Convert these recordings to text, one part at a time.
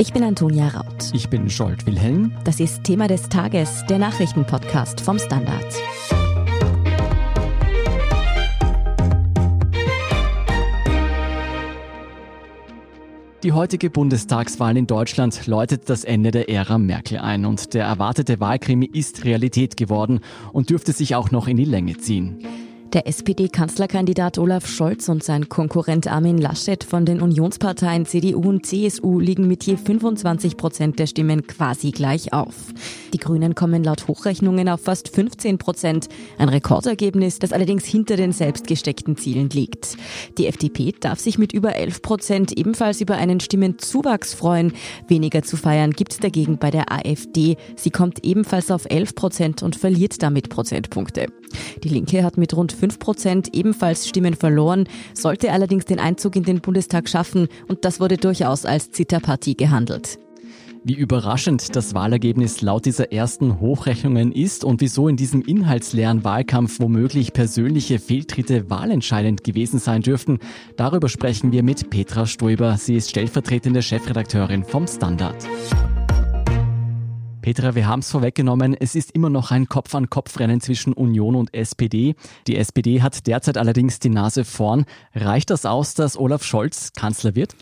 Ich bin Antonia Raut. Ich bin Scholt Wilhelm. Das ist Thema des Tages, der Nachrichtenpodcast vom Standard. Die heutige Bundestagswahl in Deutschland läutet das Ende der Ära Merkel ein und der erwartete Wahlkrimi ist Realität geworden und dürfte sich auch noch in die Länge ziehen. Der SPD-Kanzlerkandidat Olaf Scholz und sein Konkurrent Armin Laschet von den Unionsparteien CDU und CSU liegen mit je 25 Prozent der Stimmen quasi gleich auf. Die Grünen kommen laut Hochrechnungen auf fast 15 Prozent, ein Rekordergebnis, das allerdings hinter den selbstgesteckten Zielen liegt. Die FDP darf sich mit über 11 Prozent ebenfalls über einen Stimmenzuwachs freuen. Weniger zu feiern gibt es dagegen bei der AfD. Sie kommt ebenfalls auf 11 Prozent und verliert damit Prozentpunkte. Die Linke hat mit rund 5 Prozent ebenfalls Stimmen verloren, sollte allerdings den Einzug in den Bundestag schaffen und das wurde durchaus als Zitterpartie gehandelt. Wie überraschend das Wahlergebnis laut dieser ersten Hochrechnungen ist und wieso in diesem inhaltsleeren Wahlkampf womöglich persönliche Fehltritte wahlentscheidend gewesen sein dürften, darüber sprechen wir mit Petra Stoiber. Sie ist stellvertretende Chefredakteurin vom Standard. Petra, wir haben es vorweggenommen, es ist immer noch ein Kopf-an-Kopf-Rennen zwischen Union und SPD. Die SPD hat derzeit allerdings die Nase vorn. Reicht das aus, dass Olaf Scholz Kanzler wird?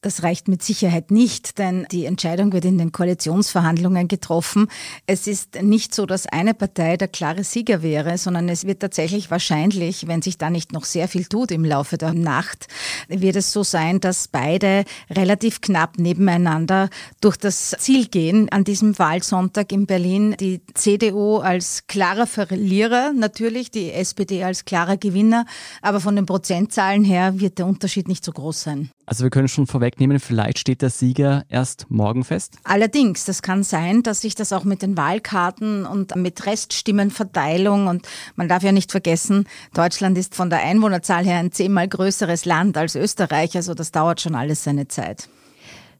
Das reicht mit Sicherheit nicht, denn die Entscheidung wird in den Koalitionsverhandlungen getroffen. Es ist nicht so, dass eine Partei der klare Sieger wäre, sondern es wird tatsächlich wahrscheinlich, wenn sich da nicht noch sehr viel tut im Laufe der Nacht, wird es so sein, dass beide relativ knapp nebeneinander durch das Ziel gehen an diesem Wahlsonntag in Berlin. Die CDU als klarer Verlierer, natürlich die SPD als klarer Gewinner, aber von den Prozentzahlen her wird der Unterschied nicht so groß sein. Also wir können schon vorwegnehmen, vielleicht steht der Sieger erst morgen fest? Allerdings, das kann sein, dass sich das auch mit den Wahlkarten und mit Reststimmenverteilung und man darf ja nicht vergessen, Deutschland ist von der Einwohnerzahl her ein zehnmal größeres Land als Österreich, also das dauert schon alles seine Zeit.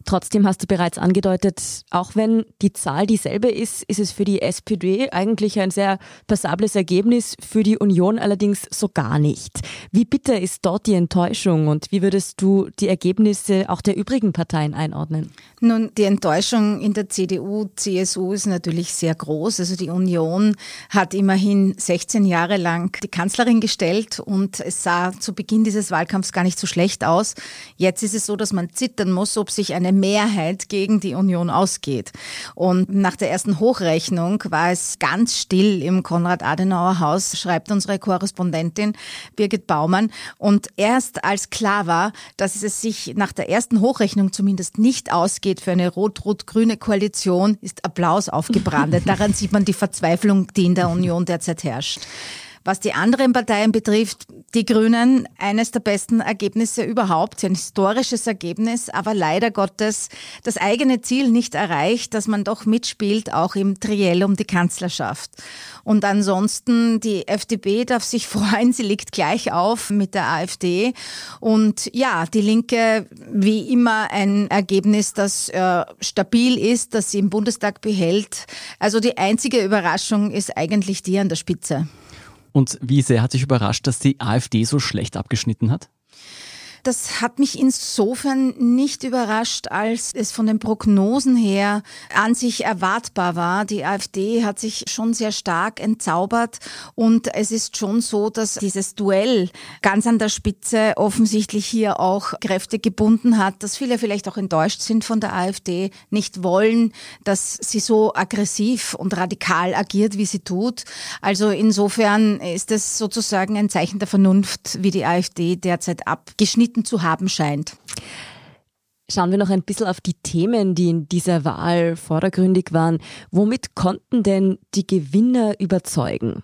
Trotzdem hast du bereits angedeutet, auch wenn die Zahl dieselbe ist, ist es für die SPD eigentlich ein sehr passables Ergebnis, für die Union allerdings so gar nicht. Wie bitter ist dort die Enttäuschung und wie würdest du die Ergebnisse auch der übrigen Parteien einordnen? Nun, die Enttäuschung in der CDU, CSU ist natürlich sehr groß. Also die Union hat immerhin 16 Jahre lang die Kanzlerin gestellt und es sah zu Beginn dieses Wahlkampfs gar nicht so schlecht aus. Jetzt ist es so, dass man zittern muss, ob sich eine Mehrheit gegen die Union ausgeht. Und nach der ersten Hochrechnung war es ganz still im Konrad-Adenauer-Haus, schreibt unsere Korrespondentin Birgit Baumann. Und erst als klar war, dass es sich nach der ersten Hochrechnung zumindest nicht ausgeht für eine rot-rot-grüne Koalition, ist Applaus aufgebrannt. Daran sieht man die Verzweiflung, die in der Union derzeit herrscht. Was die anderen Parteien betrifft, die Grünen, eines der besten Ergebnisse überhaupt, ein historisches Ergebnis, aber leider Gottes das eigene Ziel nicht erreicht, dass man doch mitspielt, auch im Triell um die Kanzlerschaft. Und ansonsten, die FDP darf sich freuen, sie liegt gleich auf mit der AfD. Und ja, die Linke, wie immer ein Ergebnis, das äh, stabil ist, das sie im Bundestag behält. Also die einzige Überraschung ist eigentlich die an der Spitze. Und wie sehr hat sich überrascht, dass die AfD so schlecht abgeschnitten hat? Das hat mich insofern nicht überrascht, als es von den Prognosen her an sich erwartbar war. Die AfD hat sich schon sehr stark entzaubert und es ist schon so, dass dieses Duell ganz an der Spitze offensichtlich hier auch Kräfte gebunden hat, dass viele vielleicht auch enttäuscht sind von der AfD, nicht wollen, dass sie so aggressiv und radikal agiert, wie sie tut. Also insofern ist es sozusagen ein Zeichen der Vernunft, wie die AfD derzeit abgeschnitten gelitten zu haben scheint. Schauen wir noch ein bisschen auf die Themen, die in dieser Wahl vordergründig waren. Womit konnten denn die Gewinner überzeugen?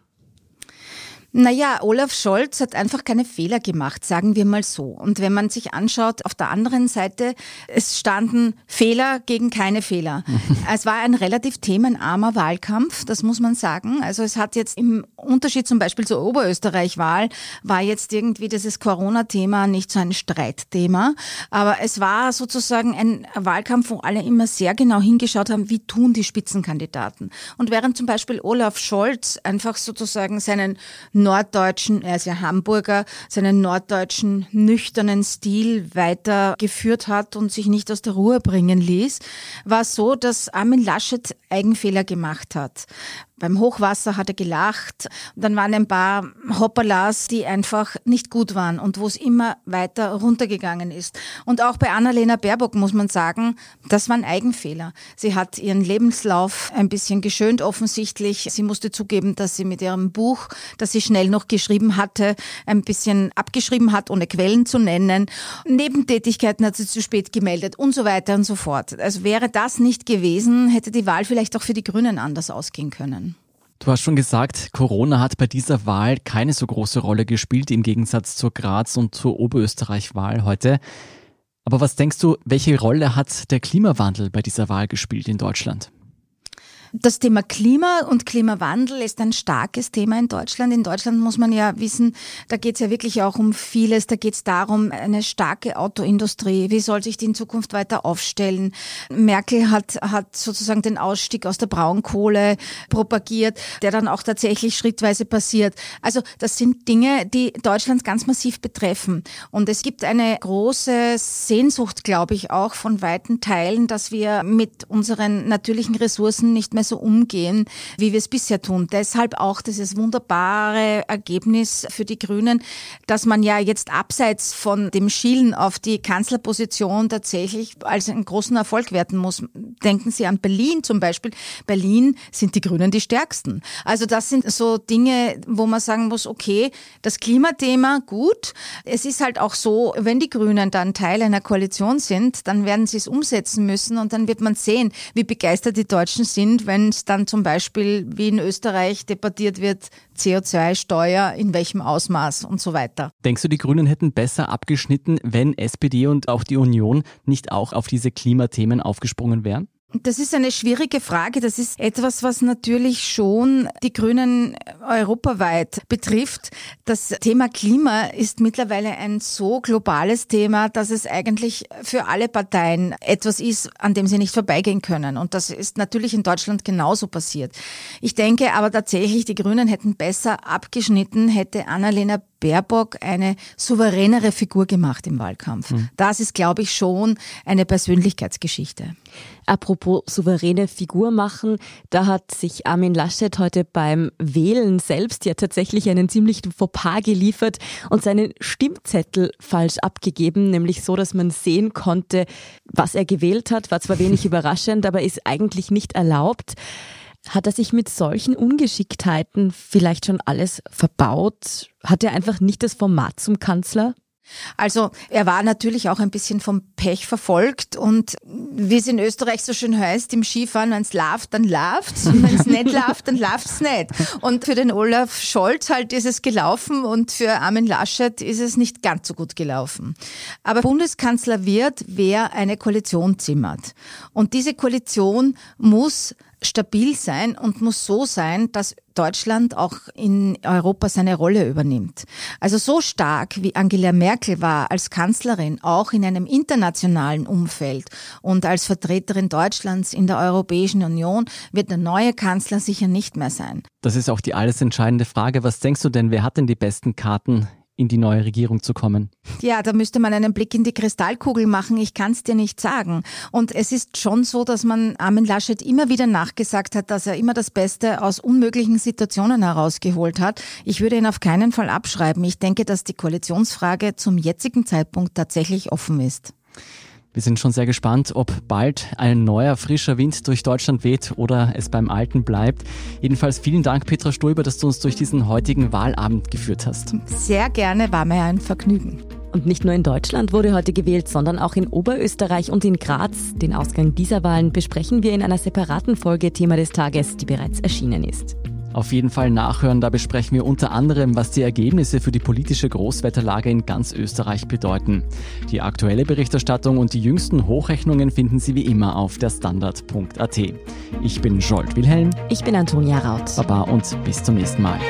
Naja, Olaf Scholz hat einfach keine Fehler gemacht, sagen wir mal so. Und wenn man sich anschaut, auf der anderen Seite, es standen Fehler gegen keine Fehler. es war ein relativ themenarmer Wahlkampf, das muss man sagen. Also es hat jetzt im Unterschied zum Beispiel zur Oberösterreich-Wahl, war jetzt irgendwie dieses Corona-Thema nicht so ein Streitthema. Aber es war sozusagen ein Wahlkampf, wo alle immer sehr genau hingeschaut haben, wie tun die Spitzenkandidaten. Und während zum Beispiel Olaf Scholz einfach sozusagen seinen norddeutschen, er ist ja Hamburger, seinen norddeutschen nüchternen Stil weitergeführt hat und sich nicht aus der Ruhe bringen ließ, war so, dass Armin Laschet Eigenfehler gemacht hat. Beim Hochwasser hat er gelacht. dann waren ein paar Hoppalas, die einfach nicht gut waren und wo es immer weiter runtergegangen ist. Und auch bei Annalena Baerbock muss man sagen, das waren Eigenfehler. Sie hat ihren Lebenslauf ein bisschen geschönt offensichtlich. Sie musste zugeben, dass sie mit ihrem Buch, das sie schnell noch geschrieben hatte, ein bisschen abgeschrieben hat, ohne Quellen zu nennen. Nebentätigkeiten hat sie zu spät gemeldet und so weiter und so fort. Also wäre das nicht gewesen, hätte die Wahl vielleicht auch für die Grünen anders ausgehen können. Du hast schon gesagt, Corona hat bei dieser Wahl keine so große Rolle gespielt im Gegensatz zur Graz- und zur Oberösterreich-Wahl heute. Aber was denkst du, welche Rolle hat der Klimawandel bei dieser Wahl gespielt in Deutschland? Das Thema Klima und Klimawandel ist ein starkes Thema in Deutschland. In Deutschland muss man ja wissen, da geht es ja wirklich auch um vieles. Da geht es darum, eine starke Autoindustrie. Wie soll sich die in Zukunft weiter aufstellen? Merkel hat, hat sozusagen den Ausstieg aus der Braunkohle propagiert, der dann auch tatsächlich schrittweise passiert. Also das sind Dinge, die Deutschland ganz massiv betreffen. Und es gibt eine große Sehnsucht, glaube ich, auch von weiten Teilen, dass wir mit unseren natürlichen Ressourcen nicht mehr so umgehen, wie wir es bisher tun. Deshalb auch dieses wunderbare Ergebnis für die Grünen, dass man ja jetzt abseits von dem Schielen auf die Kanzlerposition tatsächlich als einen großen Erfolg werten muss. Denken Sie an Berlin zum Beispiel. Berlin sind die Grünen die stärksten. Also das sind so Dinge, wo man sagen muss, okay, das Klimathema gut. Es ist halt auch so, wenn die Grünen dann Teil einer Koalition sind, dann werden sie es umsetzen müssen und dann wird man sehen, wie begeistert die Deutschen sind, wenn es dann zum Beispiel wie in Österreich debattiert wird, CO2-Steuer, in welchem Ausmaß und so weiter. Denkst du, die Grünen hätten besser abgeschnitten, wenn SPD und auch die Union nicht auch auf diese Klimathemen aufgesprungen wären? Das ist eine schwierige Frage. Das ist etwas, was natürlich schon die Grünen europaweit betrifft. Das Thema Klima ist mittlerweile ein so globales Thema, dass es eigentlich für alle Parteien etwas ist, an dem sie nicht vorbeigehen können. Und das ist natürlich in Deutschland genauso passiert. Ich denke aber tatsächlich, die Grünen hätten besser abgeschnitten, hätte Annalena Baerbock eine souveränere Figur gemacht im Wahlkampf. Mhm. Das ist, glaube ich, schon eine Persönlichkeitsgeschichte. Apropos souveräne Figur machen, da hat sich Armin Laschet heute beim Wählen selbst ja tatsächlich einen ziemlichen Fauxpas geliefert und seinen Stimmzettel falsch abgegeben, nämlich so, dass man sehen konnte, was er gewählt hat. War zwar wenig überraschend, aber ist eigentlich nicht erlaubt. Hat er sich mit solchen Ungeschicktheiten vielleicht schon alles verbaut? Hat er einfach nicht das Format zum Kanzler? Also er war natürlich auch ein bisschen vom Pech verfolgt und wie es in Österreich so schön heißt, im Skifahren, wenn es läuft, dann läuft's und wenn es nicht läuft, dann läuft's nicht. Und für den Olaf Scholz halt ist es gelaufen und für Armin Laschet ist es nicht ganz so gut gelaufen. Aber Bundeskanzler wird, wer eine Koalition zimmert. Und diese Koalition muss stabil sein und muss so sein, dass Deutschland auch in Europa seine Rolle übernimmt. Also so stark wie Angela Merkel war als Kanzlerin, auch in einem internationalen Umfeld und als Vertreterin Deutschlands in der Europäischen Union, wird der neue Kanzler sicher nicht mehr sein. Das ist auch die alles entscheidende Frage. Was denkst du denn, wer hat denn die besten Karten in die neue Regierung zu kommen? Ja, da müsste man einen Blick in die Kristallkugel machen. Ich kann es dir nicht sagen. Und es ist schon so, dass man Armin Laschet immer wieder nachgesagt hat, dass er immer das Beste aus unmöglichen Situationen herausgeholt hat. Ich würde ihn auf keinen Fall abschreiben. Ich denke, dass die Koalitionsfrage zum jetzigen Zeitpunkt tatsächlich offen ist. Wir sind schon sehr gespannt, ob bald ein neuer, frischer Wind durch Deutschland weht oder es beim Alten bleibt. Jedenfalls vielen Dank, Petra Stulber, dass du uns durch diesen heutigen Wahlabend geführt hast. Sehr gerne, war mir ein Vergnügen. Und nicht nur in Deutschland wurde heute gewählt, sondern auch in Oberösterreich und in Graz. Den Ausgang dieser Wahlen besprechen wir in einer separaten Folge Thema des Tages, die bereits erschienen ist. Auf jeden Fall nachhören, da besprechen wir unter anderem, was die Ergebnisse für die politische Großwetterlage in ganz Österreich bedeuten. Die aktuelle Berichterstattung und die jüngsten Hochrechnungen finden Sie wie immer auf der Standard.at. Ich bin Jolt Wilhelm. Ich bin Antonia Raut. Baba und bis zum nächsten Mal.